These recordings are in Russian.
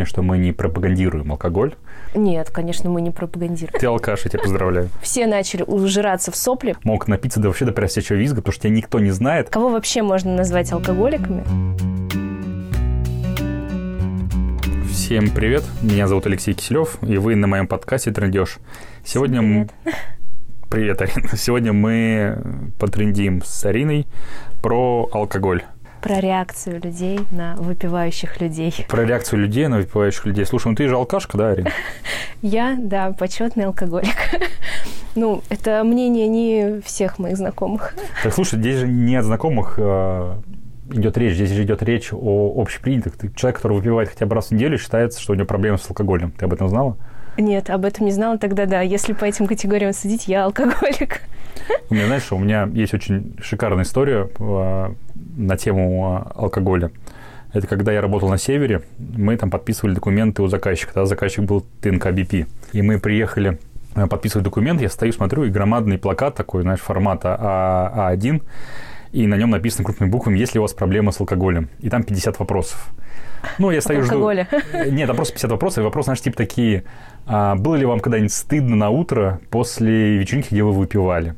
дисклеймер, что мы не пропагандируем алкоголь. Нет, конечно, мы не пропагандируем. Ты алкаш, я тебя поздравляю. Все начали ужираться в сопли. Мог напиться до вообще до просячего визга, потому что тебя никто не знает. Кого вообще можно назвать алкоголиками? Всем привет, меня зовут Алексей Киселев, и вы на моем подкасте «Трендеж». Сегодня... Привет. Привет, Арина. Сегодня мы потрендим с Ариной про алкоголь. Про реакцию людей на выпивающих людей. Про реакцию людей на выпивающих людей. Слушай, ну ты же алкашка, да, Арина? Я, да, почетный алкоголик. Ну, это мнение не всех моих знакомых. Так, слушай, здесь же не от знакомых э, идет речь. Здесь же идет речь о общепринятых. Ты- Человек, который выпивает хотя бы раз в неделю, считается, что у него проблемы с алкоголем. Ты об этом знала? Нет, об этом не знала тогда, да. Если по этим категориям судить, я алкоголик. У меня, знаешь, у меня есть очень шикарная история э, на тему э, алкоголя. Это когда я работал на севере, мы там подписывали документы у заказчика. Тогда заказчик был ТНК БП. И мы приехали э, подписывать документ, я стою, смотрю, и громадный плакат такой, знаешь, формата А- А1, и на нем написано крупными буквами, есть ли у вас проблемы с алкоголем. И там 50 вопросов. Ну, я стою, жду. алкоголя. Нет, там просто 50 вопросов. И вопрос, знаешь, типа такие. а, было ли вам когда-нибудь стыдно на утро после вечеринки, где вы выпивали?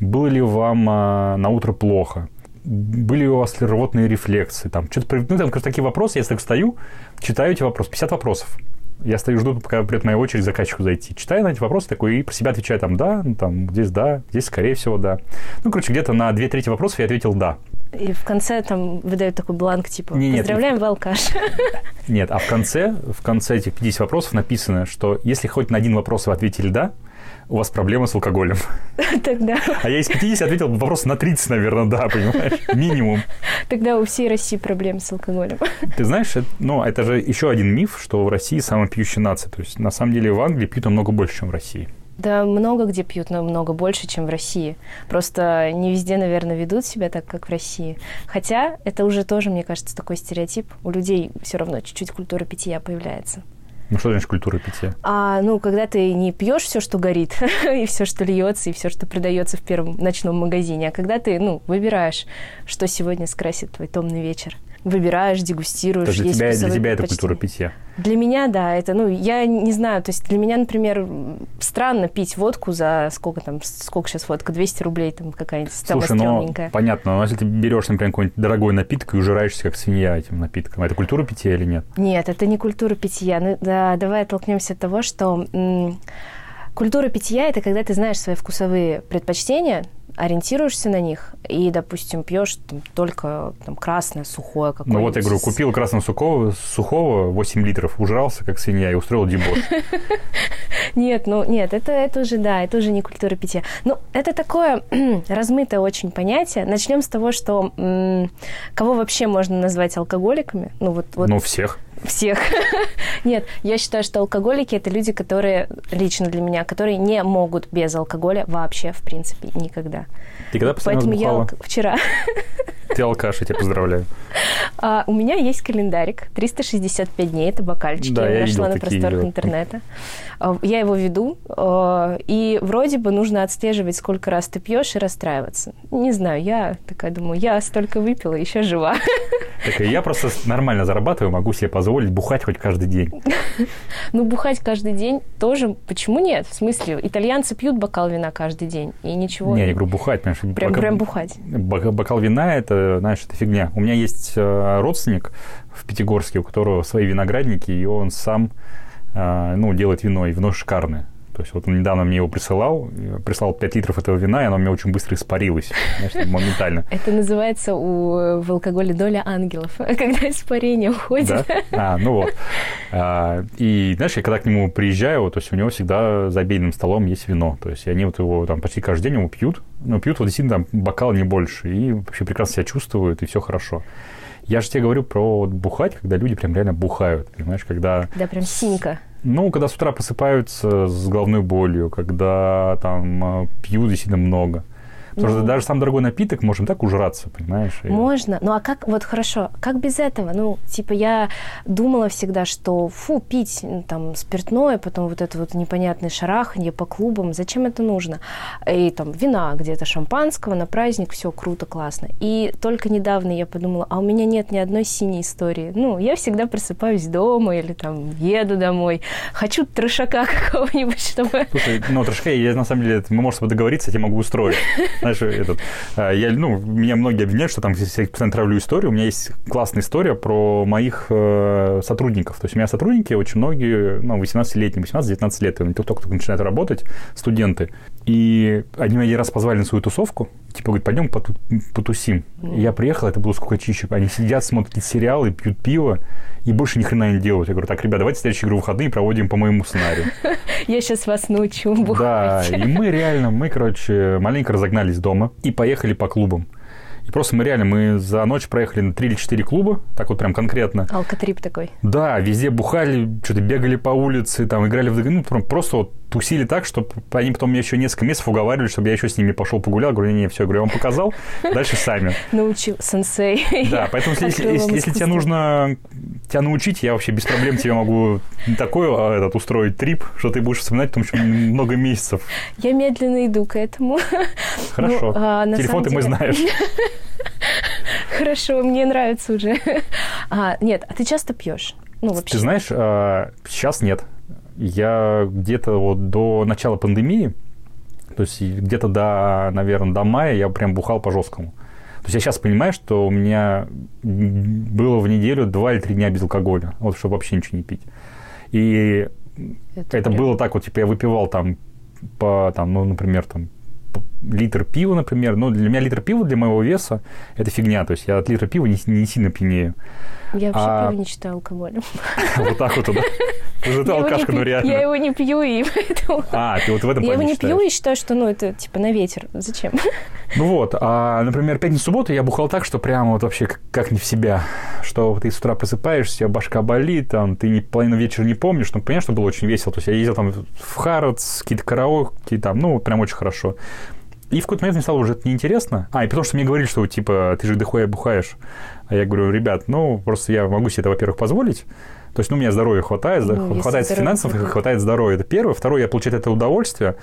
Было ли вам а, на утро плохо? Были ли у вас ли рвотные рефлексы? Там, что-то, ну, там, короче, такие вопросы. Я так стою, читаю эти вопросы. 50 вопросов. Я стою, жду, пока придет моя очередь заказчику зайти. Читаю на эти вопросы такой и про себя отвечаю там «да», ну, там здесь «да», здесь, скорее всего, «да». Ну, короче, где-то на две трети вопросов я ответил «да». И в конце там выдают такой бланк, типа, Не, нет, поздравляем, вы алкаш. Нет, а в конце, в конце этих 50 вопросов написано, что если хоть на один вопрос вы ответили «да», у вас проблемы с алкоголем. Тогда, А я из 50 ответил вопрос на 30, наверное, да, понимаешь? Минимум. тогда у всей России проблемы с алкоголем. Ты знаешь, это, ну, это же еще один миф, что в России самая пьющая нация. То есть, на самом деле, в Англии пьют намного больше, чем в России. Да, много где пьют, но много больше, чем в России. Просто не везде, наверное, ведут себя так, как в России. Хотя это уже тоже, мне кажется, такой стереотип. У людей все равно чуть-чуть культура питья появляется. Ну, что значит культура питья? А, ну, когда ты не пьешь все, что горит, и все, что льется, и все, что продается в первом ночном магазине, а когда ты, ну, выбираешь, что сегодня скрасит твой томный вечер. Выбираешь, дегустируешь. То есть для тебя, для тебя это культура питья. Для меня, да, это, ну, я не знаю, то есть для меня, например, странно пить водку за сколько там, сколько сейчас водка, 200 рублей там какая-нибудь Слушай, ну, стрёмненькая. понятно, но если ты берешь, например, какой-нибудь дорогой напиток и ужираешься как свинья этим напитком, это культура питья или нет? Нет, это не культура питья. Ну, да, давай оттолкнемся от того, что культура питья это когда ты знаешь свои вкусовые предпочтения, ориентируешься на них и, допустим, пьешь там, только там, красное, сухое какое-нибудь. Ну вот я говорю, купил красного сухого, сухого 8 литров, ужрался как свинья и устроил дебош. Нет, ну нет, это, это уже, да, это уже не культура питья. Ну, это такое размытое очень понятие. Начнем с того, что кого вообще можно назвать алкоголиками? Ну, вот, вот Ну, всех. Всех. Нет, я считаю, что алкоголики это люди, которые, лично для меня, которые не могут без алкоголя вообще, в принципе, никогда. Ты когда раз Поэтому я бухала? вчера. Ты алкаш, я тебя поздравляю. А, у меня есть календарик 365 дней, это бокальчики, Да, я нашла на просторах интернета. А, Я его веду, а, и вроде бы нужно отслеживать, сколько раз ты пьешь и расстраиваться. Не знаю, я такая думаю, я столько выпила, еще жива. Так я просто нормально зарабатываю, могу себе позволить бухать хоть каждый день. Ну, бухать каждый день тоже, почему нет? В смысле, итальянцы пьют бокал вина каждый день, и ничего. Не, я не говорю бухать, понимаешь? Прям, прям бухать. бока- Бокал вина, это, знаешь, это фигня. У меня есть э, родственник в Пятигорске, у которого свои виноградники, и он сам, э, ну, делает вино, и вино шикарное. То есть вот он недавно мне его присылал, прислал 5 литров этого вина, и оно у меня очень быстро испарилось, знаешь, моментально. Это называется у, в алкоголе доля ангелов, когда испарение уходит. Да? А, ну вот. А, и, знаешь, я когда к нему приезжаю, то есть у него всегда за обеденным столом есть вино. То есть и они вот его там почти каждый день его пьют. Но пьют вот действительно там бокал не больше. И вообще прекрасно себя чувствуют, и все хорошо. Я же тебе говорю про вот бухать, когда люди прям реально бухают, понимаешь, когда, Да, прям синька. Ну, когда с утра просыпаются с головной болью, когда там э, пьют действительно много. Потому ну, что даже сам дорогой напиток можем так ужраться, понимаешь? Можно. Ну а как, вот хорошо, как без этого? Ну, типа, я думала всегда, что фу, пить там спиртное, потом вот это вот непонятное шараханье по клубам, зачем это нужно? И там вина где-то, шампанского на праздник, все круто, классно. И только недавно я подумала, а у меня нет ни одной синей истории. Ну, я всегда просыпаюсь дома или там еду домой. Хочу трешака какого-нибудь, чтобы... Слушай, ну, трешака, я на самом деле, мы можем договориться, я могу устроить. Знаешь, этот, а, я, ну, меня многие обвиняют, что там я постоянно травлю историю. У меня есть классная история про моих э, сотрудников. То есть у меня сотрудники очень многие, ну, 18-летние, 18-19 лет, они только-только начинают работать, студенты. И они меня один раз позвали на свою тусовку, типа, говорит, пойдем поту- потусим. Mm. И я приехал, это было сколько чище. Они сидят, смотрят сериалы, пьют пиво, и больше ни хрена не делают. Я говорю, так, ребят, давайте следующую игру выходные проводим по моему сценарию. Я сейчас вас научу бухать. Да, и мы реально, мы, короче, маленько разогнались дома и поехали по клубам. И просто мы реально, мы за ночь проехали на 3 или 4 клуба, так вот прям конкретно. Алкотрип такой. Да, везде бухали, что-то бегали по улице, там играли в... Ну, просто вот тусили так, что они потом меня еще несколько месяцев уговаривали, чтобы я еще с ними пошел погулял. Говорю, не, не, все, говорю, я вам показал, дальше сами. Научил, сенсей. Да, поэтому если, если, если тебе нужно тебя научить, я вообще без проблем тебе могу такой а, этот, устроить трип, что ты будешь вспоминать потом еще много месяцев. Я медленно иду к этому. Хорошо. Ну, а, Телефон ты деле... мой знаешь. Хорошо, мне нравится уже. А, нет, а ты часто пьешь? Ну, вообще. Ты знаешь, а, сейчас нет. Я где-то вот до начала пандемии, то есть где-то до, наверное, до мая я прям бухал по жесткому. То есть я сейчас понимаю, что у меня было в неделю два или три дня без алкоголя, вот чтобы вообще ничего не пить. И это, это было так вот, типа я выпивал там по, там, ну, например, там литр пива, например. Ну, для меня литр пива для моего веса – это фигня. То есть я от литра пива не, не сильно пьянею. Я вообще а... пиво не считаю алкоголем. Вот так вот, да? Уже ты алкашка, ну реально. Я его не пью, и поэтому... А, ты вот в этом Я его не пью и считаю, что, ну, это типа на ветер. Зачем? Ну вот, а, например, пятницу-субботу я бухал так, что прямо вот вообще как, не в себя. Что ты с утра просыпаешься, башка болит, там, ты не, половину вечера не помнишь. Ну, понятно, что было очень весело. То есть я ездил там в Харатс, какие-то караоке, там, ну, прям очень хорошо. И в какой-то момент мне стало уже это неинтересно. А, и потому что мне говорили, что, типа, ты же дохуя бухаешь. А я говорю, ребят, ну, просто я могу себе это, во-первых, позволить. То есть, ну, у меня здоровья хватает, ну, хватает финансов, хватает здоровья. Это первое. Второе, я получаю это удовольствие.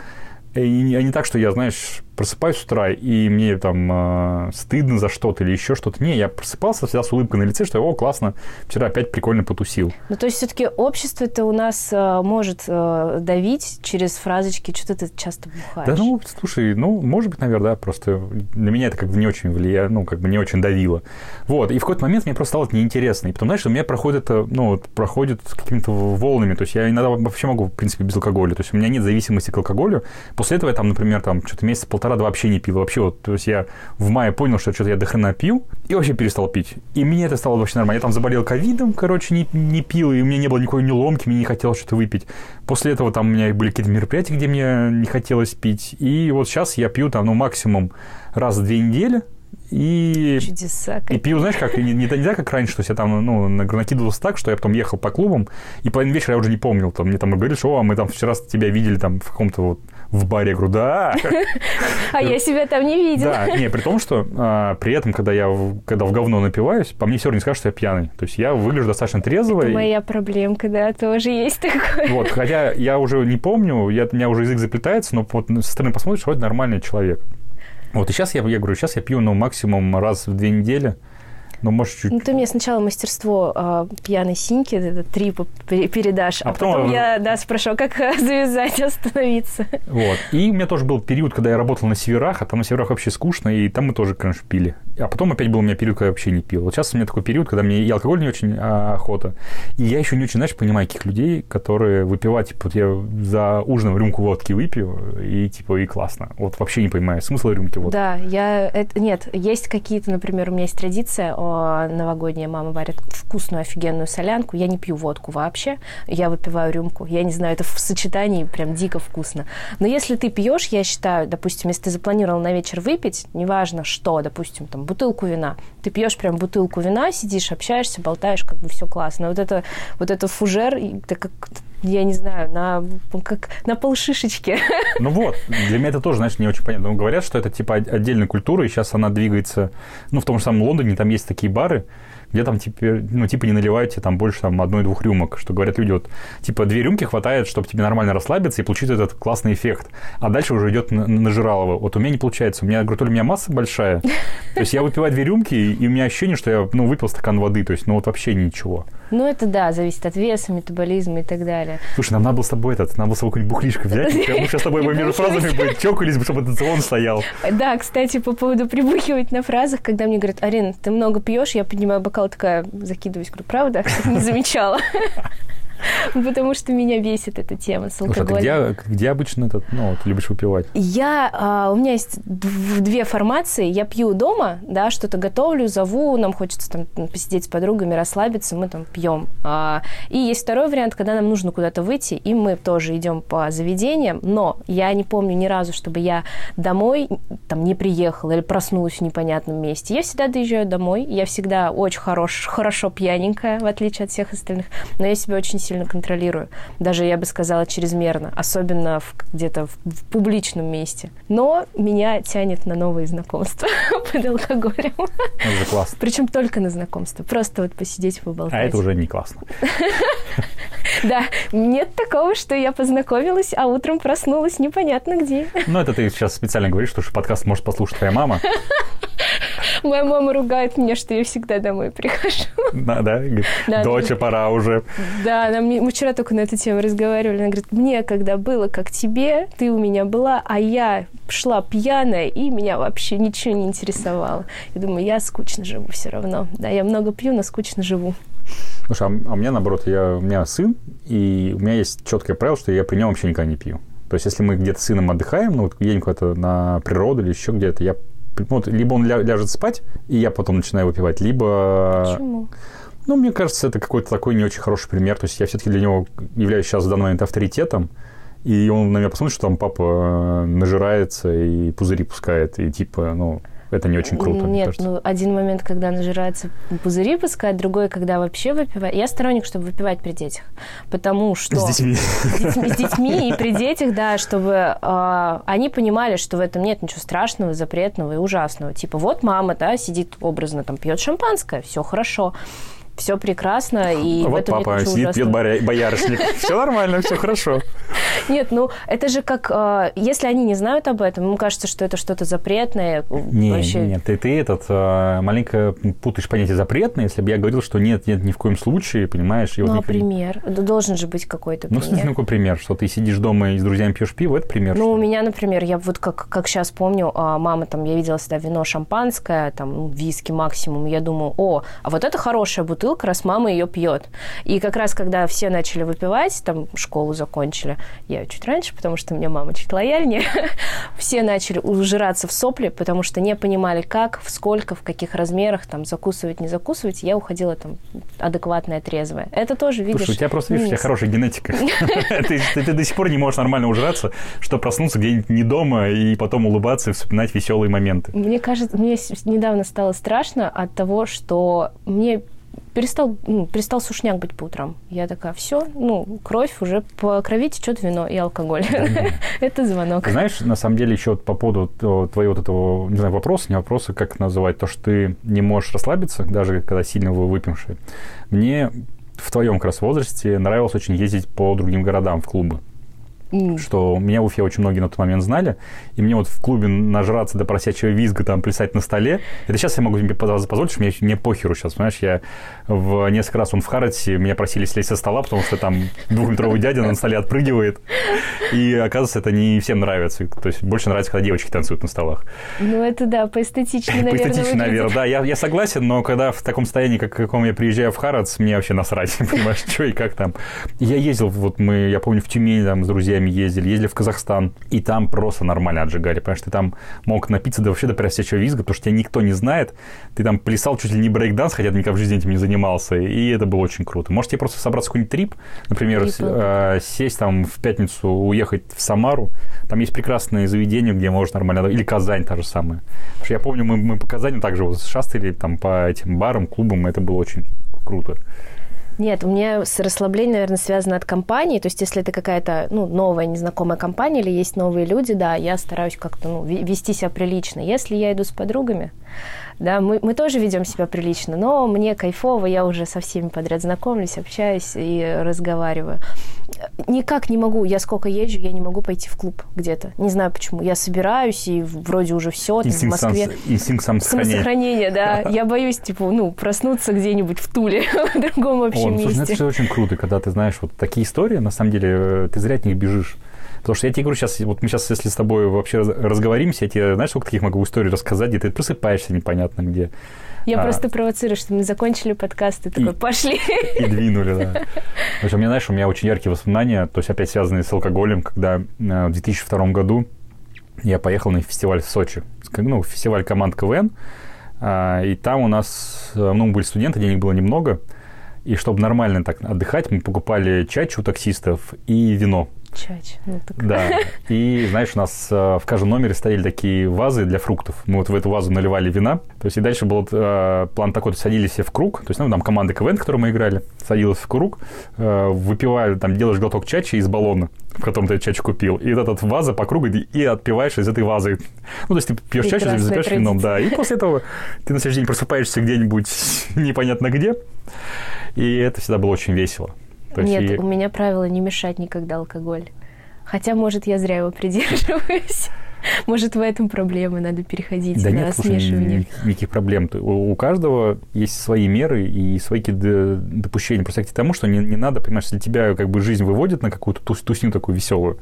И а не так, что я, знаешь, просыпаюсь с утра, и мне там э, стыдно за что-то или еще что-то. Не, я просыпался всегда с улыбкой на лице, что, о, классно, вчера опять прикольно потусил. Ну, то есть, все-таки общество это у нас э, может э, давить через фразочки, что ты часто бухаешь. Да, ну, слушай, ну, может быть, наверное, да, просто на меня это как бы не очень влияло, ну, как бы не очень давило. Вот, и в какой-то момент мне просто стало это неинтересно. И потом, знаешь, у меня проходит это, ну, проходит какими-то волнами. То есть, я иногда вообще могу, в принципе, без алкоголя. То есть, у меня нет зависимости к алкоголю. После этого я там, например, там, что-то месяца полтора-два вообще не пил. Вообще вот, то есть я в мае понял, что что-то я до хрена пил, и вообще перестал пить. И мне это стало вообще нормально. Я там заболел ковидом, короче, не, не пил, и у меня не было никакой неломки, мне не хотелось что-то выпить. После этого там у меня были какие-то мероприятия, где мне не хотелось пить. И вот сейчас я пью там, ну, максимум раз в две недели, и, Чудеса и пил, знаешь, как не, не, не так, как раньше, что я там ну, накидывался так, что я потом ехал по клубам, и половину вечера я уже не помнил. Там, мне там говорили, что а мы там вчера тебя видели там в каком-то вот в баре. Я говорю, да. А я себя там не видела. Да, не, при том, что а, при этом, когда я когда в говно напиваюсь, по мне все равно не скажут, что я пьяный. То есть я выгляжу достаточно трезво. Это моя проблемка, да, тоже есть такое. Вот, хотя я уже не помню, я, у меня уже язык заплетается, но вот со стороны посмотришь, вроде нормальный человек. Вот, и сейчас я, я говорю, сейчас я пью, ну, максимум раз в две недели. Ну, может, чуть... Ну, ты мне сначала мастерство э, пьяной синьки, этот трип передашь, а, а потом, потом я, да, спрошу, как завязать, остановиться. Вот. И у меня тоже был период, когда я работал на северах, а там на северах вообще скучно, и там мы тоже, конечно, пили. А потом опять был у меня период, когда я вообще не пил. Вот сейчас у меня такой период, когда мне и алкоголь не очень а, охота. И я еще не очень, знаешь, понимаю каких людей, которые выпивают, типа, вот я за ужином рюмку водки выпью, и, типа, и классно. Вот вообще не понимаю смысл рюмки водки. Да, я... Это, нет, есть какие-то, например, у меня есть традиция, новогодняя мама варит вкусную, офигенную солянку. Я не пью водку вообще, я выпиваю рюмку. Я не знаю, это в сочетании прям дико вкусно. Но если ты пьешь, я считаю, допустим, если ты запланировал на вечер выпить, неважно что, допустим, там, бутылку вина, ты пьешь прям бутылку вина, сидишь, общаешься, болтаешь, как бы все классно. Вот это, вот это фужер, это как я не знаю, на, как на полшишечки. Ну вот, для меня это тоже, знаешь, не очень понятно. Но говорят, что это типа отдельная культура, и сейчас она двигается, ну, в том же самом Лондоне, там есть такие бары, где там теперь, ну, типа не наливайте там больше там одной-двух рюмок, что говорят люди, вот, типа две рюмки хватает, чтобы тебе нормально расслабиться и получить этот классный эффект. А дальше уже идет на, на жиралово. Вот у меня не получается. У меня, говорю, то ли у меня масса большая, то есть я выпиваю две рюмки, и у меня ощущение, что я, ну, выпил стакан воды, то есть, ну, вот вообще ничего. Ну, это да, зависит от веса, метаболизма и так далее. Слушай, нам надо было с тобой этот, надо было с тобой какую-нибудь бухлишку взять, мы сейчас с тобой между фразами бы чокались, чтобы этот звон стоял. Да, кстати, по поводу прибухивать на фразах, когда мне говорят, Арин, ты много пьешь, я поднимаю бокал, такая, закидываюсь, говорю, правда? Не замечала. Потому что меня бесит эта тема с алкоголем. Слушай, а где, где обычно этот, ну, ты любишь выпивать? Я, а, у меня есть две формации. Я пью дома, да, что-то готовлю, зову, нам хочется там посидеть с подругами, расслабиться, мы там пьем. А, и есть второй вариант, когда нам нужно куда-то выйти, и мы тоже идем по заведениям, но я не помню ни разу, чтобы я домой там не приехала или проснулась в непонятном месте. Я всегда доезжаю домой, я всегда очень хорош, хорошо пьяненькая, в отличие от всех остальных, но я себя очень сильно контролирую. Даже, я бы сказала, чрезмерно. Особенно в, где-то в, в публичном месте. Но меня тянет на новые знакомства под алкоголем. Это же классно. Причем только на знакомства. Просто вот посидеть, поболтать. А это уже не классно. Да, нет такого, что я познакомилась, а утром проснулась непонятно где. Ну, это ты сейчас специально говоришь, что подкаст может послушать твоя мама. Моя мама ругает меня, что я всегда домой прихожу. Да, да? да Доча, пора уже. Да, она мне, мы вчера только на эту тему разговаривали. Она говорит, мне когда было как тебе, ты у меня была, а я шла пьяная, и меня вообще ничего не интересовало. Я думаю, я скучно живу все равно. Да, я много пью, но скучно живу. Слушай, а, а у меня наоборот, я, у меня сын, и у меня есть четкое правило, что я при нем вообще никогда не пью. То есть, если мы где-то с сыном отдыхаем, ну, вот где-нибудь куда-то на природу или еще где-то, я вот, либо он ля, ляжет спать, и я потом начинаю выпивать, либо... Почему? Ну, мне кажется, это какой-то такой не очень хороший пример. То есть я все-таки для него являюсь сейчас в данный момент авторитетом, и он на меня посмотрит, что там папа э, нажирается и пузыри пускает, и типа, ну, это не очень круто. Нет, ну один момент, когда нажирается пузыри пускать, другой, когда вообще выпивает. Я сторонник, чтобы выпивать при детях, потому что... С детьми. С детьми, с детьми и при детях, да, чтобы э, они понимали, что в этом нет ничего страшного, запретного и ужасного. Типа вот мама, да, сидит образно, там, пьет шампанское, все хорошо все прекрасно. И а вот папа сидит, пьет боярышник. Все нормально, все хорошо. Нет, ну это же как, э, если они не знают об этом, им кажется, что это что-то запретное. Не, вообще... нет, ты, ты этот э, маленько путаешь понятие запретное, если бы я говорил, что нет, нет, ни в коем случае, понимаешь? Ну, а пример? Должен же быть какой-то пример. Ну, в смысле, какой пример? Что ты сидишь дома и с друзьями пьешь пиво, это пример? Ну, у меня, например, я вот как, как сейчас помню, а, мама там, я видела всегда вино шампанское, там, ну, виски максимум, я думаю, о, а вот это хорошая бутылка, бутылка, раз мама ее пьет. И как раз, когда все начали выпивать, там школу закончили, я чуть раньше, потому что меня мама чуть лояльнее, все начали ужираться в сопли, потому что не понимали, как, в сколько, в каких размерах, там, закусывать, не закусывать. Я уходила там адекватная, трезвая. Это тоже, видишь... Слушай, у тебя просто, видишь, у тебя хорошая генетика. Ты до сих пор не можешь нормально ужираться, что проснуться где-нибудь не дома и потом улыбаться и вспоминать веселые моменты. Мне кажется, мне недавно стало страшно от того, что мне перестал, ну, перестал сушняк быть по утрам. Я такая, все, ну, кровь уже по крови течет вино и алкоголь. Это звонок. Знаешь, на самом деле, еще по поводу твоего вот этого, не знаю, вопроса, не вопроса, как называть, то, что ты не можешь расслабиться, даже когда сильно вы выпивший. Мне в твоем как раз возрасте нравилось очень ездить по другим городам в клубы. Mm. Что меня в Уфе очень многие на тот момент знали. И мне вот в клубе нажраться до просячего визга, там, плясать на столе. Это сейчас я могу себе позволить, что мне, мне похеру сейчас, понимаешь? Я в несколько раз он в Харатсе, меня просили слезть со стола, потому что там двухметровый дядя на столе отпрыгивает. И оказывается, это не всем нравится. То есть больше нравится, когда девочки танцуют на столах. Ну, это да, поэстетичнее, наверное. Поэстичнее, наверное, да. Я, я согласен, но когда в таком состоянии, как каком я приезжаю в Харац, мне вообще насрать, понимаешь, что и как там. Я ездил, вот мы, я помню, в Тюмень там с друзьями друзьями ездили, ездили в Казахстан, и там просто нормально отжигали, потому что ты там мог напиться до вообще до просячего визга, потому что тебя никто не знает, ты там плясал чуть ли не брейкданс, хотя ты никогда в жизни этим не занимался, и это было очень круто. Можете просто собраться в какой-нибудь трип, например, с, э, сесть там в пятницу, уехать в Самару, там есть прекрасные заведения, где можно нормально, или Казань та же самая. Потому что я помню, мы, мы по Казани также вот шастали там по этим барам, клубам, это было очень круто. Нет, у меня с расслаблением, наверное, связано от компании. То есть, если это какая-то ну, новая, незнакомая компания или есть новые люди, да, я стараюсь как-то ну, вести себя прилично. Если я иду с подругами, да, мы, мы тоже ведем себя прилично, но мне кайфово, я уже со всеми подряд знакомлюсь, общаюсь и разговариваю. Никак не могу, я сколько езжу, я не могу пойти в клуб где-то. Не знаю почему. Я собираюсь, и вроде уже все, там, в Москве. Самосохранения. Самосохранение, да. Я боюсь, типа, ну, проснуться где-нибудь в Туле, в другом общем О, ну, месте. Слушай, это очень круто, когда ты знаешь вот такие истории, на самом деле, э, ты зря от них бежишь. Потому что я тебе говорю сейчас, вот мы сейчас, если с тобой вообще разговоримся, я тебе, знаешь, сколько таких могу историй рассказать, где ты просыпаешься непонятно где. Я а, просто провоцирую, что мы закончили подкаст, и такой, пошли. И двинули, да. В общем, у меня, знаешь, у меня очень яркие воспоминания, то есть опять связанные с алкоголем, когда э, в 2002 году я поехал на фестиваль в Сочи, ну, фестиваль команд КВН, а, и там у нас, э, ну, были студенты, денег было немного, и чтобы нормально так отдыхать, мы покупали чачу у таксистов и вино. Чач. Ну, так... Да. И, знаешь, у нас э, в каждом номере стояли такие вазы для фруктов. Мы вот в эту вазу наливали вина. То есть и дальше был э, план такой, садились все в круг. То есть, ну, там команда КВН, которую мы играли, садилась в круг, э, выпивали, там, делаешь глоток чачи из баллона, в котором ты чачу купил. И вот этот ваза по кругу и отпиваешь из этой вазы. Ну, то есть ты пьешь чачу, запьешь вином, да. И после этого ты на следующий день просыпаешься где-нибудь непонятно где. И это всегда было очень весело. То Нет, и... у меня правило не мешать никогда алкоголь. Хотя, может, я зря его придерживаюсь. Может, в этом проблема, надо переходить да на нет, смешивание. Слушай, никаких проблем. У, у каждого есть свои меры и свои допущения. Просто к тому, что не, не надо, понимаешь, если тебя как бы жизнь выводит на какую-то тус, тусню такую веселую,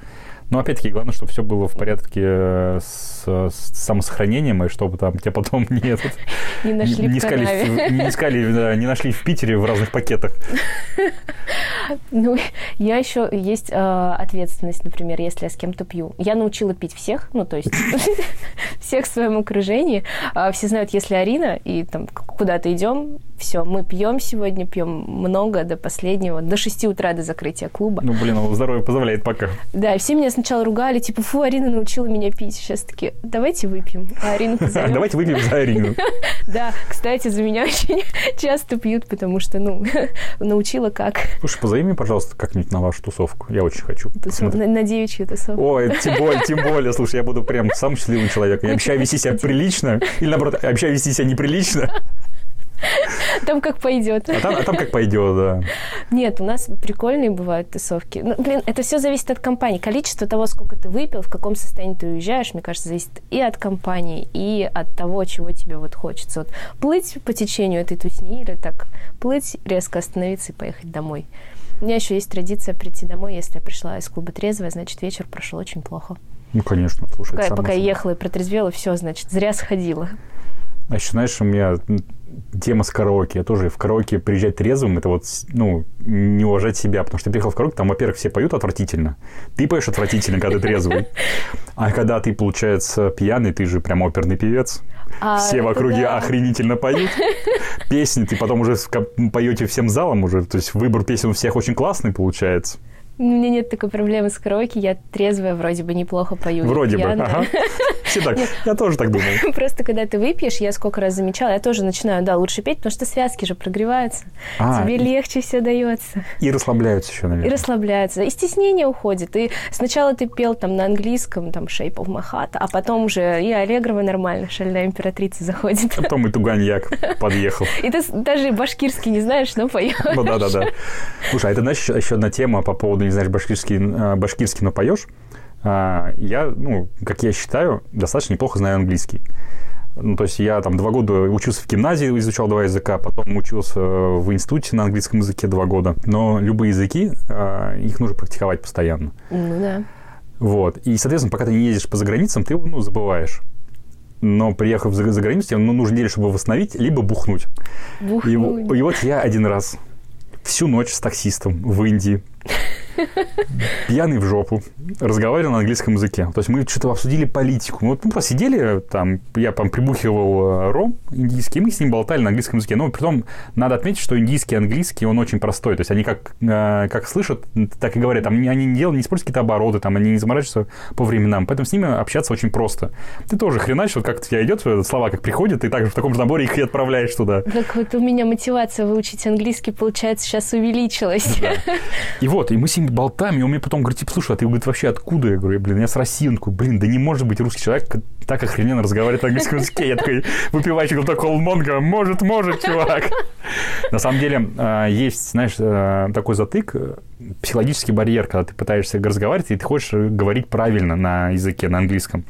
но опять-таки главное, чтобы все было в порядке э, с, с самосохранением, и чтобы там тебя потом не, этот, не нашли не, искали, не искали, да, не нашли в Питере в разных пакетах. Ну, я еще есть э, ответственность, например, если я с кем-то пью. Я научила пить всех, ну, то есть всех в своем окружении. А все знают, если Арина, и там куда-то идем, все, мы пьем сегодня, пьем много до последнего, до 6 утра до закрытия клуба. Ну, блин, здоровье позволяет пока. Да, все меня сначала ругали, типа, фу, Арина научила меня пить. Сейчас таки, давайте выпьем, а Арину позовем. Давайте выпьем за Арину. Да, кстати, за меня очень часто пьют, потому что, ну, научила как. Слушай, позови пожалуйста, как-нибудь на вашу тусовку. Я очень хочу. На девичью тусовку. Ой, тем более, тем более. Слушай, я буду прям самым счастливым человеком. Я обещаю вести себя прилично. Или, наоборот, обещаю вести себя неприлично. Там как пойдет. А там, а там как пойдет, да. Нет, у нас прикольные бывают тусовки. Ну, блин, это все зависит от компании. Количество того, сколько ты выпил, в каком состоянии ты уезжаешь, мне кажется, зависит и от компании, и от того, чего тебе вот хочется. Вот плыть по течению этой тусни или так плыть, резко остановиться и поехать домой. У меня еще есть традиция прийти домой, если я пришла из клуба трезвая, значит, вечер прошел очень плохо. Ну, конечно, слушай. Пока, пока я ехала и протрезвела, все, значит, зря сходила. А еще, знаешь, у меня тема с караоке. Я тоже в караоке приезжать трезвым, это вот, ну, не уважать себя. Потому что ты приехал в караоке, там, во-первых, все поют отвратительно. Ты поешь отвратительно, когда ты трезвый. А когда ты, получается, пьяный, ты же прям оперный певец. А, все в округе да. охренительно поют. Песни ты потом уже поете всем залом уже. То есть выбор песен у всех очень классный получается. У меня нет такой проблемы с караоке, я трезвая, вроде бы неплохо пою. Вроде бы, ага. Все так, я тоже так думал. Просто когда ты выпьешь, я сколько раз замечала, я тоже начинаю, да, лучше петь, потому что связки же прогреваются, а, тебе легче все дается. И расслабляются еще, наверное. И расслабляются, и стеснение уходит. И сначала ты пел там на английском, там Shape of my heart, а потом уже и Аллегрова нормально, шальная императрица заходит. А потом и Туганьяк подъехал. И ты даже башкирский не знаешь, но поешь. Ну да-да-да. Слушай, а это, знаешь, еще одна тема по поводу не знаешь башкирский, э, башкирский, но поешь, а, я, ну, как я считаю, достаточно неплохо знаю английский. Ну, то есть я там два года учился в гимназии, изучал два языка, потом учился в институте на английском языке два года. Но любые языки, а, их нужно практиковать постоянно. Ну да. Вот. И, соответственно, пока ты не ездишь по заграницам, ты, ну, забываешь. Но приехав за, за границу, тебе ну, нужно неделю, чтобы восстановить, либо бухнуть. Бухнуть. И, и вот я один раз всю ночь с таксистом в Индии пьяный в жопу, разговаривал на английском языке. То есть мы что-то обсудили политику. Мы, вот, мы просто сидели, там, я там прибухивал э, ром индийский, и мы с ним болтали на английском языке. Но притом надо отметить, что индийский и английский, он очень простой. То есть они как, э, как слышат, так и говорят. Там, они не делают, не используют какие-то обороты, там, они не заморачиваются по временам. Поэтому с ними общаться очень просто. Ты тоже хреначил, как у тебя идет, слова как приходят, ты также в таком же наборе их и отправляешь туда. Как вот у меня мотивация выучить английский, получается, сейчас увеличилась. Да. И вот, и мы с ним болтаем, и он мне потом говорит, типа, слушай, а ты, говорит, вообще откуда? Я говорю, блин, я с России. Он такой, блин, да не может быть русский человек так охрененно разговаривает на английском языке. Я такой, выпивающий такой Монго, может, может, чувак. На самом деле, а, есть, знаешь, э, такой затык, э, психологический барьер, когда ты пытаешься разговаривать, и ты хочешь говорить правильно на языке, на английском.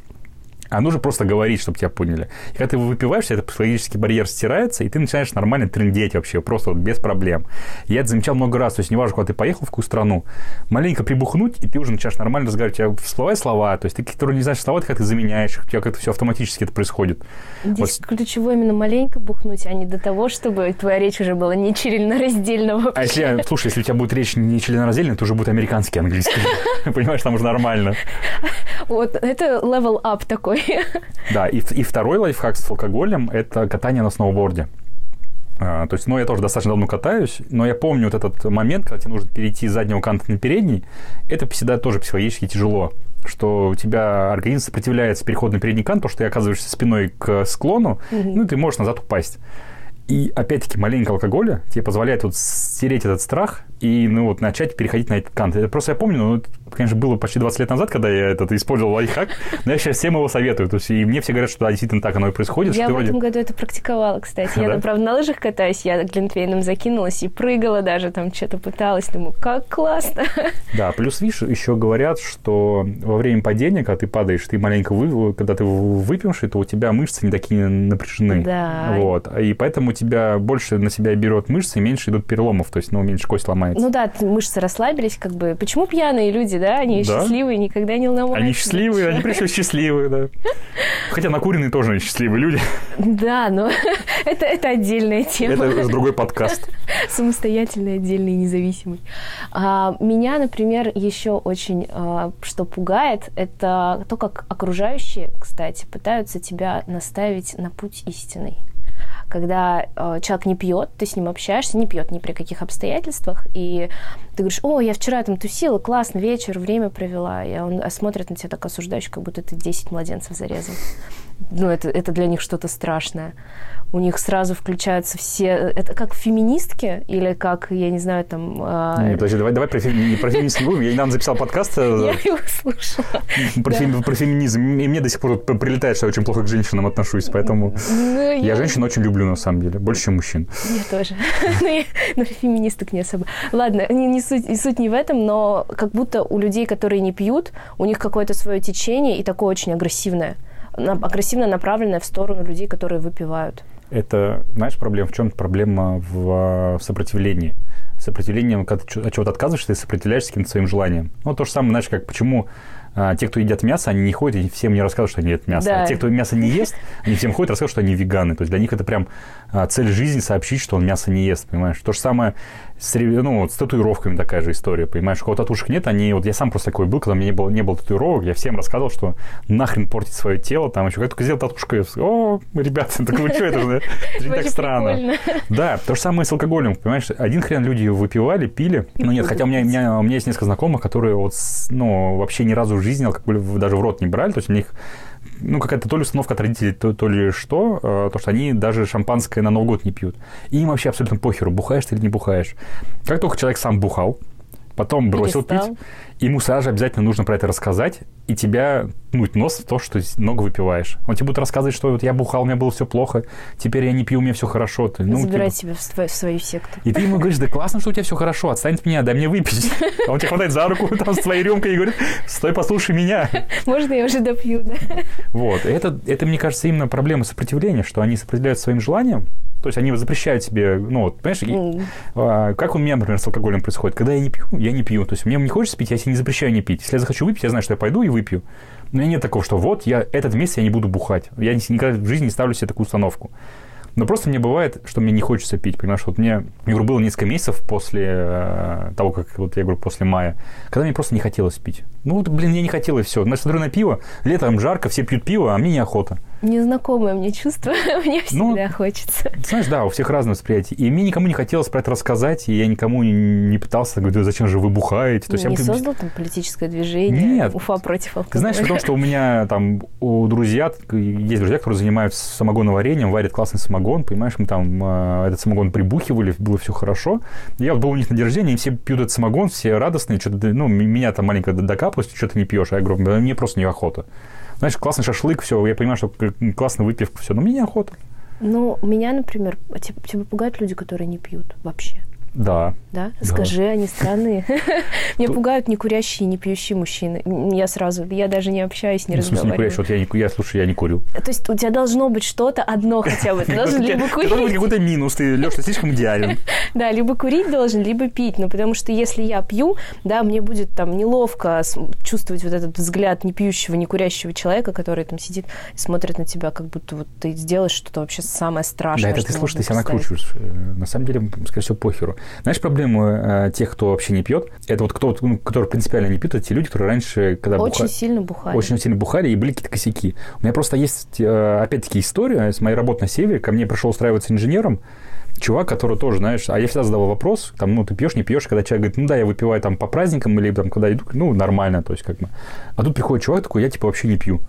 А нужно просто говорить, чтобы тебя поняли. И когда ты выпиваешь, этот психологический барьер стирается, и ты начинаешь нормально трендеть вообще, просто вот без проблем. Я это замечал много раз. То есть, неважно, куда ты поехал, в какую страну, маленько прибухнуть, и ты уже начинаешь нормально разговаривать. У тебя всплывают слова, то есть ты, которые не знаешь слова, ты как-то заменяешь, у тебя как-то все автоматически это происходит. Здесь вот. ключевое именно маленько бухнуть, а не до того, чтобы твоя речь уже была не членораздельного. А если, слушай, если у тебя будет речь не членораздельная, то уже будет американский английский. Понимаешь, там уже нормально. Вот, это level up такой. Да, и, и второй лайфхак с алкоголем – это катание на сноуборде. А, то есть, ну, я тоже достаточно давно катаюсь, но я помню вот этот момент, когда тебе нужно перейти с заднего канта на передний, это всегда тоже психологически тяжело что у тебя организм сопротивляется переходу на передний кант, потому что ты оказываешься спиной к склону, mm-hmm. ну, ты можешь назад упасть. И опять-таки маленько алкоголя тебе позволяет вот стереть этот страх и ну, вот, начать переходить на этот кант. Это просто я помню, ну, это, конечно, было почти 20 лет назад, когда я этот использовал лайфхак, но я сейчас всем его советую. То есть, и мне все говорят, что да, действительно так оно и происходит. Я в вроде... этом году это практиковала, кстати. Я, да? правда, на лыжах катаюсь, я глинтвейном закинулась и прыгала даже, там что-то пыталась. Думаю, как классно. Да, плюс, видишь, еще говорят, что во время падения, когда ты падаешь, ты маленько, вы... когда ты выпивший, то у тебя мышцы не такие напряжены. Да. Вот. И поэтому тебя больше на себя берет мышцы, и меньше идут переломов, то есть, ну, меньше кость ломается. Ну да, мышцы расслабились, как бы. Почему пьяные люди, да? Они да. счастливые, никогда не ломаются. Они счастливые, они причем счастливые, да. Хотя накуренные тоже счастливые люди. Да, но это, это отдельная тема. Это другой подкаст. Самостоятельный, отдельный, независимый. А, меня, например, еще очень а, что пугает, это то, как окружающие, кстати, пытаются тебя наставить на путь истинный когда э, человек не пьет, ты с ним общаешься, не пьет ни при каких обстоятельствах, и ты говоришь, о, я вчера там тусила, классно, вечер, время провела, и он смотрит на тебя так осуждающе, как будто ты 10 младенцев зарезал. Ну, это, это для них что-то страшное у них сразу включаются все... Это как феминистки или как, я не знаю, там... А, Нет, подожди, давай, давай про, феми... про феминизм будем. Я недавно записал подкаст. Э, я его слушала. Про, да. фем... про феминизм. И мне до сих пор прилетает, что я очень плохо к женщинам отношусь, поэтому... Ну, я... я женщин очень люблю, на самом деле, больше, чем мужчин. Я тоже. Но феминисток не особо. Ладно, не, не суть, суть не в этом, но как будто у людей, которые не пьют, у них какое-то свое течение и такое очень агрессивное агрессивно направленное в сторону людей, которые выпивают это, знаешь, проблема в чем? Проблема в сопротивлении. Сопротивление, когда ты от чего-то отказываешься, ты сопротивляешься каким-то своим желаниям. Ну, то же самое, знаешь, как почему а, те, кто едят мясо, они не ходят и всем не рассказывают, что они едят мясо. Да. А те, кто мясо не ест, они всем ходят и рассказывают, что они веганы. То есть для них это прям а, цель жизни сообщить, что он мясо не ест, понимаешь? То же самое с, ну, вот с татуировками такая же история, понимаешь? У кого татушек нет, они... Вот я сам просто такой был, когда меня не было, не было татуировок, я всем рассказывал, что нахрен портить свое тело, там еще как только сделал татушку, я о, ребята, так вы что, это же не так странно. Да, то же самое с алкоголем, понимаешь? Один хрен люди выпивали, пили, ну нет, хотя у меня, у меня, у меня есть несколько знакомых, которые вот, ну, вообще ни разу в жизни алкоголь даже в рот не брали, то есть у них ну, какая-то то ли установка от родителей, то, то ли что, э, то, что они даже шампанское на Новый год не пьют. И им вообще абсолютно похеру, бухаешь ты или не бухаешь. Как только человек сам бухал, потом бросил Перестал. пить, ему сразу же обязательно нужно про это рассказать, и тебя тнуть нос в то, что много выпиваешь. Он тебе будет рассказывать, что вот я бухал, у меня было все плохо, теперь я не пью, у меня все хорошо. Ты, ну, Забирать типа... тебя в, свою, в свою секту. И ты ему говоришь, да классно, что у тебя все хорошо, отстань от меня, дай мне выпить. А он тебя хватает за руку там с твоей рюмкой и говорит, стой, послушай меня. Можно я уже допью, да? Вот. Это, это, мне кажется, именно проблема сопротивления, что они сопротивляются своим желаниям, то есть они запрещают себе, ну, вот, понимаешь, mm. а, как у меня, например, с алкоголем происходит. Когда я не пью, я не пью. То есть мне не хочется пить, я себе не запрещаю не пить. Если я захочу выпить, я знаю, что я пойду и выпью. Но нет такого, что вот, я этот месяц я не буду бухать. Я никогда в жизни не ставлю себе такую установку. Но просто мне бывает, что мне не хочется пить, понимаешь? Вот мне, я говорю, было несколько месяцев после э, того, как, вот я говорю, после мая, когда мне просто не хотелось пить. Ну, вот, блин, мне не хотелось все. Значит, смотрю на пиво, летом жарко, все пьют пиво, а мне неохота. Незнакомое мне чувство, мне всегда ну, хочется. Знаешь, да, у всех разное восприятие. И мне никому не хотелось про это рассказать, и я никому не пытался говорить, зачем же вы бухаете. То есть не я... создал там политическое движение Нет. Уфа против алкоголя? Ты знаешь, потому что у меня там у друзья, есть друзья, которые занимаются самогоноварением, варят классный самогон, понимаешь, мы там э, этот самогон прибухивали, было все хорошо. Я вот был у них на день рождения, они все пьют этот самогон, все радостные, что-то, ну, меня там маленько докапывалось, что ты не пьешь, а я говорю, мне просто неохота знаешь, классный шашлык, все, я понимаю, что классная выпивка, все, но мне неохота. Ну, меня, например, тебя, тебя пугают люди, которые не пьют вообще. Да. Да? Скажи, да. они странные. Меня пугают не курящие, не пьющие мужчины. Я сразу, я даже не общаюсь, не ну, разговариваю. В смысле, не курящий? Вот я, я, слушай, я не курю. То есть у тебя должно быть что-то одно хотя бы. Ты должен либо курить... Должен быть какой-то минус. Ты, Леш, ты слишком идеален. Да, либо курить должен, либо пить. Ну, потому что если я пью, да, мне будет там неловко чувствовать вот этот взгляд не пьющего, не курящего человека, который там сидит и смотрит на тебя, как будто вот ты сделаешь что-то вообще самое страшное. Да, это ты, слушай, ты себя накручиваешь. Э, на самом деле, скорее всего, похеру. Знаешь, проблема э, тех, кто вообще не пьет, это вот кто, ну, который принципиально не пьет, это те люди, которые раньше, когда очень буха... сильно бухали, очень сильно бухали и были какие-то косяки. У меня просто есть, э, опять-таки, история с моей работы на севере. Ко мне пришел устраиваться инженером, чувак, который тоже, знаешь, а я всегда задавал вопрос, там, ну, ты пьешь, не пьешь, когда человек говорит, ну да, я выпиваю там по праздникам или там, когда иду, ну, нормально, то есть как бы. А тут приходит чувак такой, я типа вообще не пью.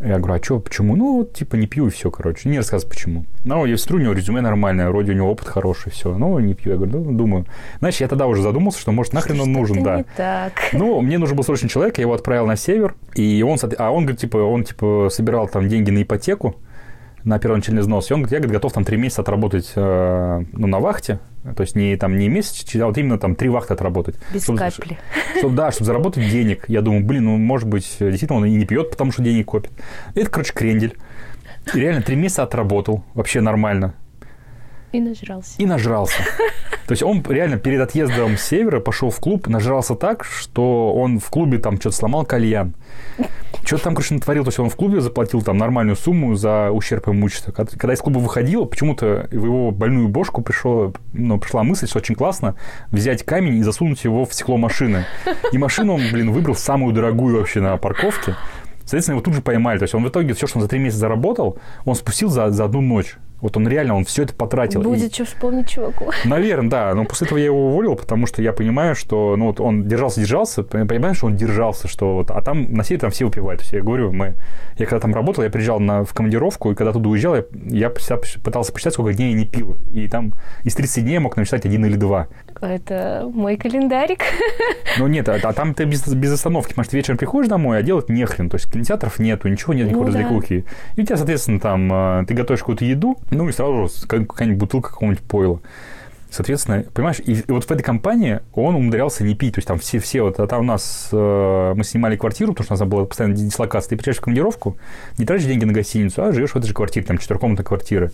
Я говорю, а что, почему? Ну, вот, типа, не пью и все, короче. Не рассказывай, почему. Ну, я смотрю, у него резюме нормальное, вроде у него опыт хороший, все. Ну, не пью. Я говорю, ну, думаю. Знаешь, я тогда уже задумался, что, может, нахрен он нужен, да. Так. Ну, мне нужен был срочный человек, я его отправил на север, и он, а он, говорит, типа, он, типа, собирал там деньги на ипотеку, на первоначальный взнос. И он говорит, я говорит, готов там три месяца отработать э, ну, на вахте, то есть не, там, не месяц, а вот именно там три вахты отработать. Без чтобы, капли. Чтобы, да, чтобы заработать денег. Я думаю, блин, ну, может быть, действительно он и не пьет, потому что денег копит. Это, короче, крендель. И реально три месяца отработал, вообще нормально. И нажрался. И нажрался. То есть он реально перед отъездом с севера пошел в клуб, нажрался так, что он в клубе там что-то сломал кальян. Что-то там, короче, натворил. То есть он в клубе заплатил там нормальную сумму за ущерб имущества. Когда из клуба выходил, почему-то в его больную бошку пришло, ну, пришла мысль, что очень классно взять камень и засунуть его в стекло машины. И машину он, блин, выбрал самую дорогую вообще на парковке. Соответственно, его тут же поймали. То есть он в итоге все, что он за три месяца заработал, он спустил за, за одну ночь. Вот он реально, он все это потратил. Будет и... что вспомнить чуваку. Наверное, да. Но после этого я его уволил, потому что я понимаю, что ну, вот он держался-держался, понимаешь, что он держался, что вот, а там на севере там все выпивают. Есть я говорю, мы... Я когда там работал, я приезжал на, в командировку, и когда туда уезжал, я, я пытался посчитать, сколько дней я не пил. И там из 30 дней я мог насчитать один или два. Это мой календарик. Ну нет, а, а там ты без, без остановки, потому что ты вечером приходишь домой, а делать нехрен. То есть кинотеатров нету, ничего нет, никакой ну, развлекухи. Да. И у тебя, соответственно, там а, ты готовишь какую-то еду, ну и сразу какая-нибудь бутылка какого-нибудь пойла. Соответственно, понимаешь, и, и вот в этой компании он умудрялся не пить. То есть там все, все вот, а там у нас э, мы снимали квартиру, потому что у нас была постоянно дислокация. Ты приезжаешь в командировку, не тратишь деньги на гостиницу, а живешь в этой же квартире, там четырехкомнатная квартира.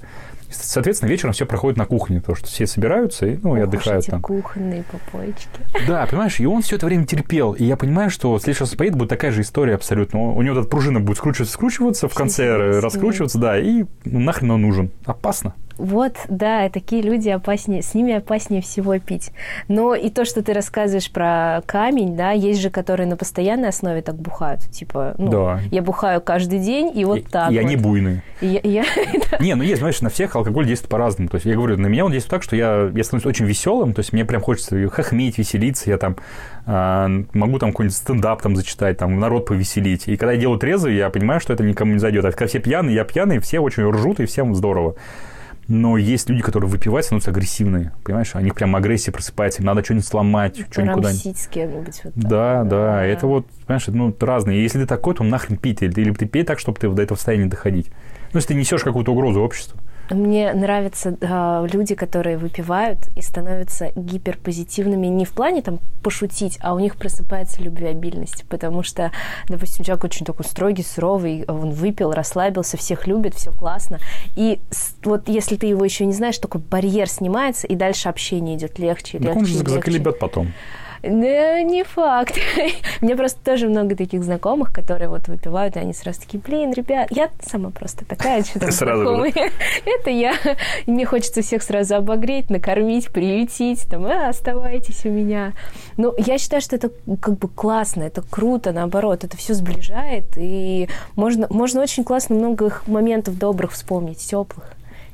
Соответственно, вечером все проходит на кухне, потому что все собираются и, ну, и отдыхают там. кухонные попоечки. Да, понимаешь, и он все это время терпел. И я понимаю, что в следующий раз поедет, будет такая же история абсолютно. У него эта пружина будет скручиваться, скручиваться, в конце раскручиваться, да, и нахрен он нужен. Опасно. Вот, да, такие люди опаснее, с ними опаснее всего пить. Но и то, что ты рассказываешь про камень, да, есть же, которые на постоянной основе так бухают. Типа, ну, да. я бухаю каждый день, и вот и, так И вот. они буйные. Я, я, Не, ну есть, знаешь, на всех алкоголь действует по-разному. То есть я говорю, на меня он действует так, что я, я становлюсь очень веселым, то есть мне прям хочется хохмить, веселиться, я там э, могу там какой-нибудь стендап там зачитать, там народ повеселить. И когда я делаю трезвый, я понимаю, что это никому не зайдет. А когда все пьяные, я пьяный, все очень ржут, и всем здорово. Но есть люди, которые выпивают, становятся агрессивные. Понимаешь, у них прям агрессия просыпается, им надо что-нибудь сломать, что-нибудь куда-нибудь. с кем-нибудь. Вот да, да, да, это вот, понимаешь, ну, разные. Если ты такой, то нахрен пить. Или, или ты пей так, чтобы ты до этого состояния доходить. Ну, если ты несешь какую-то угрозу обществу. Мне нравятся э, люди, которые выпивают и становятся гиперпозитивными не в плане там пошутить, а у них просыпается любвеобильность, потому что, допустим, человек очень такой строгий, суровый, он выпил, расслабился, всех любит, все классно. И вот если ты его еще не знаешь, такой барьер снимается, и дальше общение идет легче, легче. Так он же заколебет потом. Да, не факт. У меня просто тоже много таких знакомых, которые вот выпивают, и они сразу такие, блин, ребят, я сама просто такая, что там Сразу. Это я. Мне хочется всех сразу обогреть, накормить, приютить, там, а, оставайтесь у меня. Ну, я считаю, что это как бы классно, это круто, наоборот, это все сближает, и можно, можно очень классно много моментов добрых вспомнить, теплых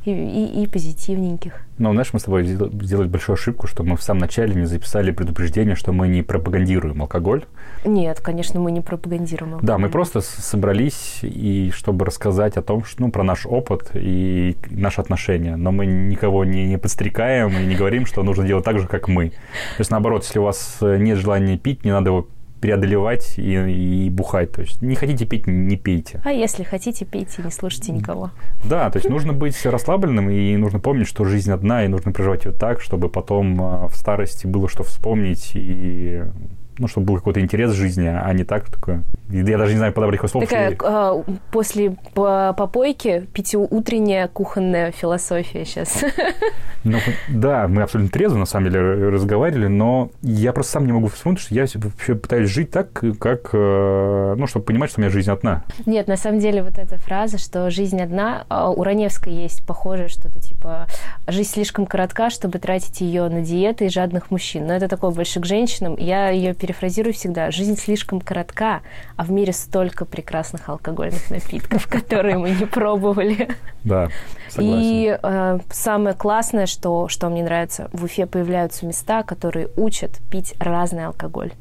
и, и, и позитивненьких. Ну, знаешь, мы с тобой сделали большую ошибку, что мы в самом начале не записали предупреждение, что мы не пропагандируем алкоголь. Нет, конечно, мы не пропагандируем алкоголь. Да, мы просто собрались, и чтобы рассказать о том, что, ну, про наш опыт и наши отношения. Но мы никого не, не подстрекаем и не говорим, что нужно делать так же, как мы. То есть, наоборот, если у вас нет желания пить, не надо его преодолевать и, и бухать. То есть не хотите пить, не пейте. А если хотите, пейте, не слушайте никого. Да, то есть нужно быть расслабленным, и нужно помнить, что жизнь одна, и нужно проживать ее так, чтобы потом а, в старости было что вспомнить и ну, чтобы был какой-то интерес в жизни, а не так такое. Я даже не знаю подобрать слов. Такая что... э, после попойки пятиутренняя кухонная философия сейчас. Ну, да, мы абсолютно трезво, на самом деле, разговаривали, но я просто сам не могу вспомнить, что я вообще пытаюсь жить так, как, э, ну, чтобы понимать, что у меня жизнь одна. Нет, на самом деле вот эта фраза, что жизнь одна, а у Раневской есть похожее что-то типа «жизнь слишком коротка, чтобы тратить ее на диеты и жадных мужчин». Но это такое больше к женщинам. Я ее перефразирую всегда. Жизнь слишком коротка, а в мире столько прекрасных алкогольных напитков, которые мы не пробовали. Да, согласен. И э, самое классное, что, что мне нравится, в Уфе появляются места, которые учат пить разный алкоголь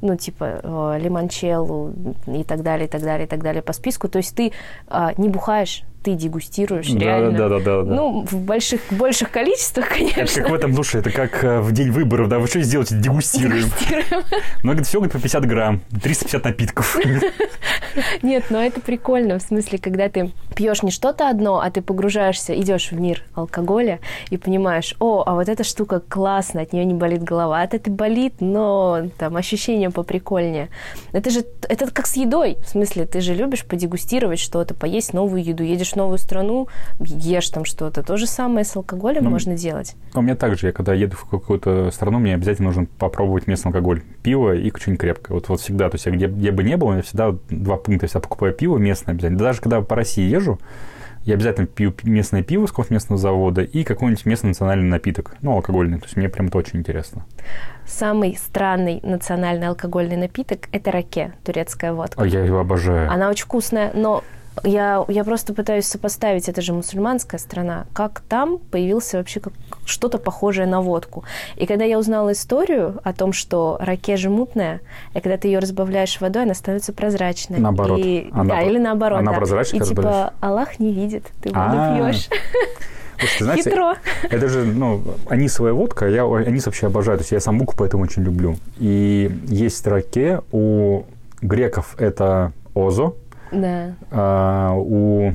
ну, типа э, лимончеллу и так далее, и так далее, и так далее по списку. То есть ты э, не бухаешь, ты дегустируешь да, реально. Да, да, да, да. Ну, в больших, больших количествах, конечно. Это как в этом, слушай, это как э, в день выборов, да, вы что сделаете? Дегустируем. Дегустируем. Ну, это все говорит, по 50 грамм, 350 напитков. Нет, но это прикольно, в смысле, когда ты пьешь не что-то одно, а ты погружаешься, идешь в мир алкоголя и понимаешь, о, а вот эта штука классная, от нее не болит голова, от этой болит, но там ощущения поприкольнее. Это же, это как с едой, в смысле, ты же любишь подегустировать что-то, поесть новую еду, едешь в новую страну, ешь там что-то. То же самое с алкоголем ну, можно делать. У меня также, я когда еду в какую-то страну, мне обязательно нужно попробовать местный алкоголь. Пиво и что-нибудь крепкое. Вот, вот всегда, то есть я где, где бы не был, я всегда два пункта. Я всегда покупаю пиво местное обязательно. Даже когда по России езжу, я обязательно пью местное пиво с какого-то местного завода и какой-нибудь местный национальный напиток, ну, алкогольный. То есть мне прям это очень интересно. Самый странный национальный алкогольный напиток – это раке, турецкая водка. А я его обожаю. Она очень вкусная, но я, я просто пытаюсь сопоставить, это же мусульманская страна, как там появился вообще как что-то похожее на водку. И когда я узнала историю о том, что раке же мутная, и когда ты ее разбавляешь водой, она становится прозрачной. Наоборот. И, она, да, или наоборот. Она да. прозрачная. И типа Аллах не видит, ты воду А-а-а. пьешь. Слушайте, знаете, Хитро. Это же, ну, анисовая водка, я анис вообще обожаю, то есть я самбуку поэтому очень люблю. И есть раке, у греков это озо, да. А, у...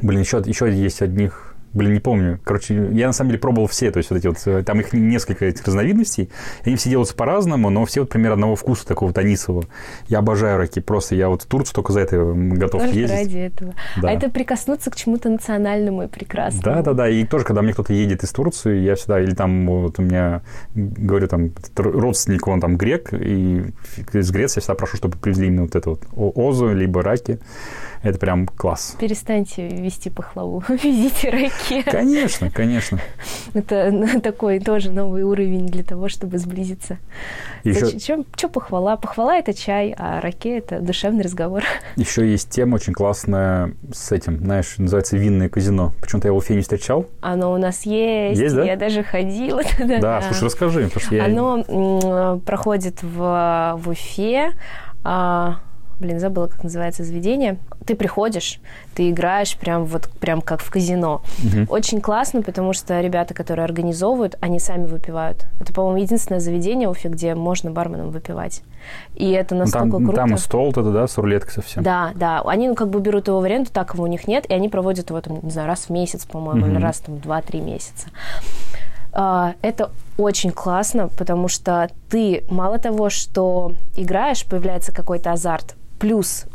Блин, еще, еще есть одних Блин, не помню. Короче, я на самом деле пробовал все, то есть вот эти вот, э, там их несколько этих разновидностей, они все делаются по-разному, но все вот примерно одного вкуса такого вот анисового. Я обожаю раки, просто я вот в Турцию только за это готов Только ездить. ради этого. Да. А это прикоснуться к чему-то национальному и прекрасному. Да, да, да. И тоже, когда мне кто-то едет из Турции, я всегда, или там вот у меня, говорю, там, родственник, он там грек, и из Греции я всегда прошу, чтобы привезли именно вот это вот озу, либо раки. Это прям класс. Перестаньте вести пахлаву, везите раки. Конечно, конечно. Это такой тоже новый уровень для того, чтобы сблизиться. Еще... Что похвала? Похвала – это чай, а раке – это душевный разговор. Еще есть тема очень классная с этим, знаешь, называется винное казино. Почему-то я в Уфе не встречал. Оно у нас есть. Есть, да? Я даже ходила туда. Да, слушай, расскажи. Потому что я... Оно проходит в, в Уфе. А, блин, забыла, как называется заведение. Ты приходишь, ты играешь прям вот прям как в казино. Угу. Очень классно, потому что ребята, которые организовывают, они сами выпивают. Это, по-моему, единственное заведение в Уфе, где можно барменам выпивать. И это ну, настолько там, круто. Там стол это, да, с рулеткой совсем. Да, да. Они ну, как бы берут его в аренду, так его у них нет, и они проводят его, там, не знаю, раз в месяц, по-моему, угу. или раз там два-три месяца. А, это очень классно, потому что ты мало того, что играешь, появляется какой-то азарт, плюс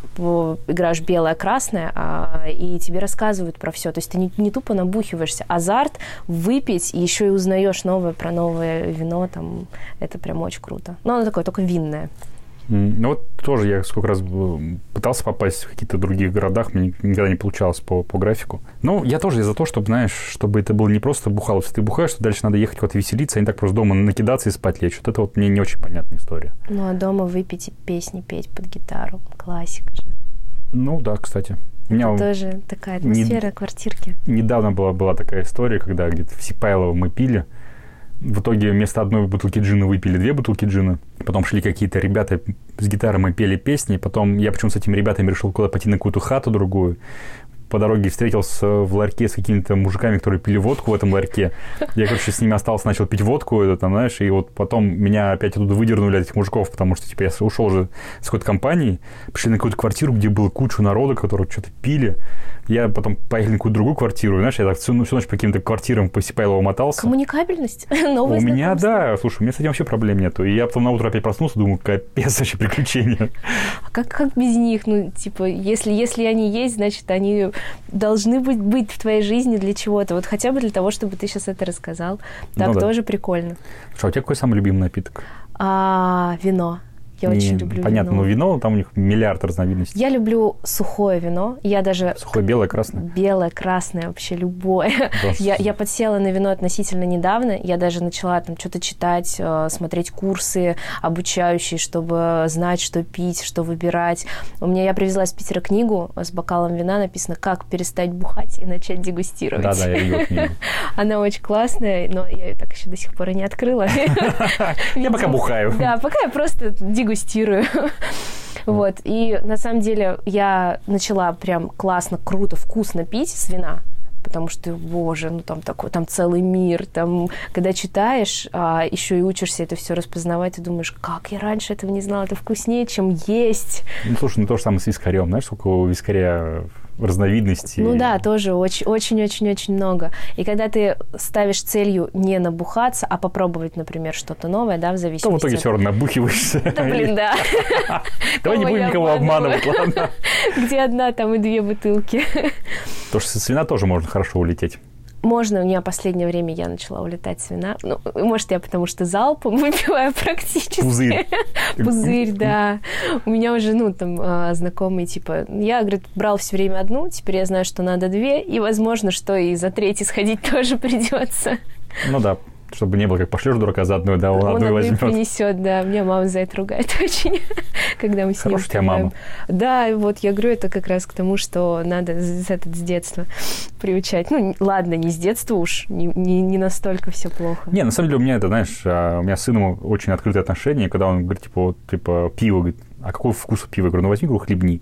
играешь белое-красное, а, и тебе рассказывают про все. То есть ты не, не тупо набухиваешься. Азарт выпить, и еще и узнаешь новое про новое вино, там, это прям очень круто. Но оно такое, только винное. Ну вот тоже я сколько раз пытался попасть в какие-то других городах, мне никогда не получалось по, по графику. Ну, я тоже за то, чтобы, знаешь, чтобы это было не просто бухалось. Ты бухаешь, что дальше надо ехать куда-то веселиться, а не так просто дома накидаться и спать лечь. Вот это вот мне не очень понятная история. Ну, а дома выпить и песни петь под гитару. Классика же. Ну да, кстати. У меня это тоже такая атмосфера не... квартирки. Недавно была, была такая история, когда где-то в Сипайлово мы пили, в итоге вместо одной бутылки джина выпили две бутылки джина. Потом шли какие-то ребята с гитарой, мы пели песни. Потом я почему с этими ребятами решил куда-то пойти на какую-то хату другую по дороге встретился в ларьке с какими-то мужиками, которые пили водку в этом ларьке. Я, короче, с ними остался, начал пить водку, это, там, знаешь, и вот потом меня опять оттуда выдернули от этих мужиков, потому что, типа, я ушел уже с какой-то компанией, пришли на какую-то квартиру, где было кучу народа, которые что-то пили. Я потом поехал на какую-то другую квартиру, знаешь, я так всю, ну, всю ночь по каким-то квартирам по Сипайлову мотался. Коммуникабельность? Новое У меня, да, слушай, у меня с этим вообще проблем нету. И я потом на утро опять проснулся, думаю, капец вообще приключения. А как, как без них? Ну, типа, если, если они есть, значит, они должны быть, быть в твоей жизни для чего-то. Вот хотя бы для того, чтобы ты сейчас это рассказал. Так ну, да. тоже прикольно. Слушай, а у тебя какой самый любимый напиток? А, вино. Я не, очень люблю понятно, вино. но вино, там у них миллиард разновидностей. Я люблю сухое вино. Я даже... Сухое, белое, красное? Белое, красное, вообще любое. я, я подсела на вино относительно недавно. Я даже начала там что-то читать, э, смотреть курсы обучающие, чтобы знать, что пить, что выбирать. У меня я привезла из Питера книгу с бокалом вина, написано «Как перестать бухать и начать дегустировать». Да-да, я видел книгу. Она очень классная, но я ее так еще до сих пор и не открыла. Я пока бухаю. Да, пока я просто дегустирую дегустирую. Вот. И на самом деле я начала прям классно, круто, вкусно пить с вина потому что, боже, ну там такой, там целый мир, там, когда читаешь, а еще и учишься это все распознавать, ты думаешь, как я раньше этого не знала, это вкуснее, чем есть. Ну, слушай, ну то же самое с вискарем, знаешь, сколько у вискаря разновидностей. Ну да, тоже очень-очень-очень много. И когда ты ставишь целью не набухаться, а попробовать, например, что-то новое, да, в зависимости... То в итоге от... все равно набухиваешься. Да, блин, да. Давай не будем никого обманывать, ладно? Где одна, там и две бутылки. Потому что со вина тоже можно хорошо улететь. Можно, у меня последнее время я начала улетать с вина. Ну, может, я потому что залпом выпиваю практически. Пузырь. Пузырь, да. У меня уже, ну, там, а, знакомые, типа, я, говорит, брал все время одну, теперь я знаю, что надо две, и, возможно, что и за третий сходить тоже придется. Ну да, чтобы не было, как пошлешь дурака за одну, да, он, он одну возьмет. принесет, да. Меня мама за это ругает очень, когда мы с ним Хорошая тебя мама. Да, вот я говорю, это как раз к тому, что надо с, этот, с детства приучать. Ну, ладно, не с детства уж, не, не, не настолько все плохо. Не, на самом деле у меня это, знаешь, а, у меня с сыном очень открытые отношения, когда он говорит, типа, вот, типа, пиво, говорит, а какой вкус у пива? Я говорю, ну возьми, говорю, хлебни.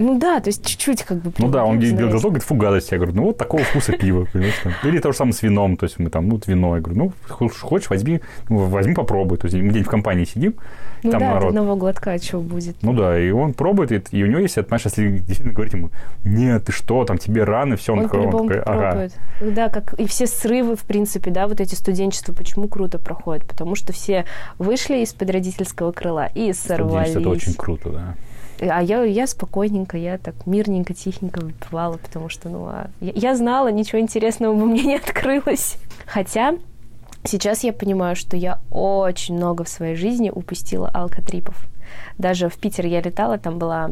Ну да, то есть чуть-чуть как бы... Ну да, он делал глазок, говорит, фу, гадость. Я говорю, ну вот такого вкуса пива, понимаешь? Или то же самое с вином, то есть мы там, ну вот вино. Я говорю, ну хочешь, возьми, ну, возьми, попробуй. То есть мы где-нибудь в компании сидим, ну там да, народ. одного глотка что будет? Ну да, и он пробует, и, и у него есть, знаешь, если действительно говорить ему, нет, ты что, там тебе рано, все, он, он, такой, он такой, ага. Да, как и все срывы, в принципе, да, вот эти студенчества, почему круто проходят? Потому что все вышли из-под родительского крыла и сорвались. это очень круто, да. А я, я спокойненько, я так мирненько, тихенько выпивала, потому что, ну, а я, я знала, ничего интересного бы мне не открылось. Хотя сейчас я понимаю, что я очень много в своей жизни упустила алкотрипов. Даже в Питер я летала, там была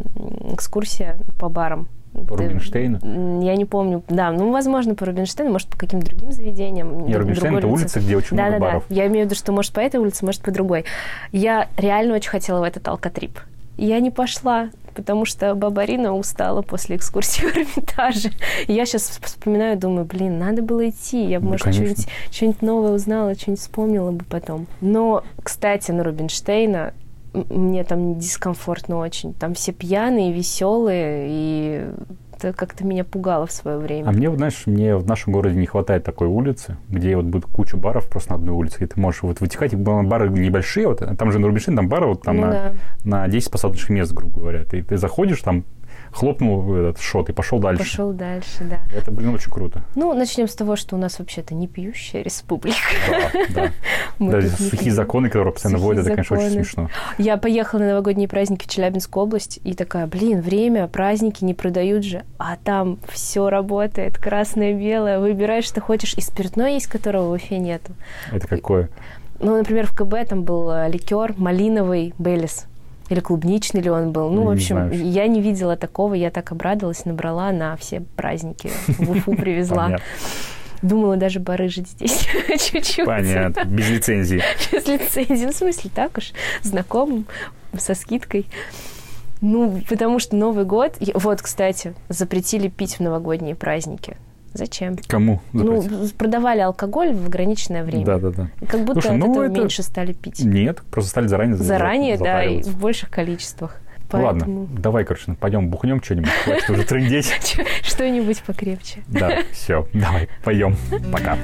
экскурсия по барам. По Рубинштейну? Я не помню. Да, ну, возможно, по Рубинштейну, может, по каким-то другим заведениям. Не, Рубинштейн — это улица, где очень да, много да, баров. Да, Я имею в виду, что, может, по этой улице, может, по другой. Я реально очень хотела в этот алкотрип. Я не пошла, потому что баба Рина устала после экскурсии в Эрмитаже. И я сейчас вспоминаю, думаю, блин, надо было идти. Я бы, ну, может, что-нибудь, что-нибудь новое узнала, что-нибудь вспомнила бы потом. Но, кстати, на Рубинштейна мне там дискомфортно очень. Там все пьяные, веселые, и это как-то меня пугало в свое время. А мне, знаешь, мне в нашем городе не хватает такой улицы, где вот будет куча баров просто на одной улице, и ты можешь вот вытекать, бары небольшие, вот, там же на Рубинштейн, там бары вот там ну, на, да. на 10 посадочных мест, грубо говоря. Ты, ты заходишь, там хлопнул этот шот и пошел дальше. Пошел дальше, да. Это, блин, очень круто. Ну, начнем с того, что у нас вообще-то не пьющая республика. Да, да. Сухие законы, которые постоянно вводят, это, конечно, очень смешно. Я поехала на новогодние праздники в Челябинскую область и такая, блин, время, праздники не продают же, а там все работает, красное, белое, выбираешь, что хочешь, и спиртное есть, которого в Уфе нету. Это какое? Ну, например, в КБ там был э, ликер малиновый Белис. Или клубничный ли он был. Ну, в Не общем, знаю. я не видела такого. Я так обрадовалась, набрала на все праздники. В Уфу привезла. Думала даже барыжить здесь чуть-чуть. Понятно. Без лицензии. Без лицензии. Ну, в смысле, так уж, знакомым, со скидкой. Ну, потому что Новый год... Вот, кстати, запретили пить в новогодние праздники. Зачем? Кому? Ну, запретить? продавали алкоголь в ограниченное время. Да, да, да. И Как будто Слушай, от ну этого это- меньше стали пить. Нет, просто стали заранее за- Заранее, да, и в больших количествах. Ладно, Поэтому давай, короче, пойдем бухнем что-нибудь. Хватит уже трындеть. что-нибудь покрепче. Да, все, давай, поем. Пока.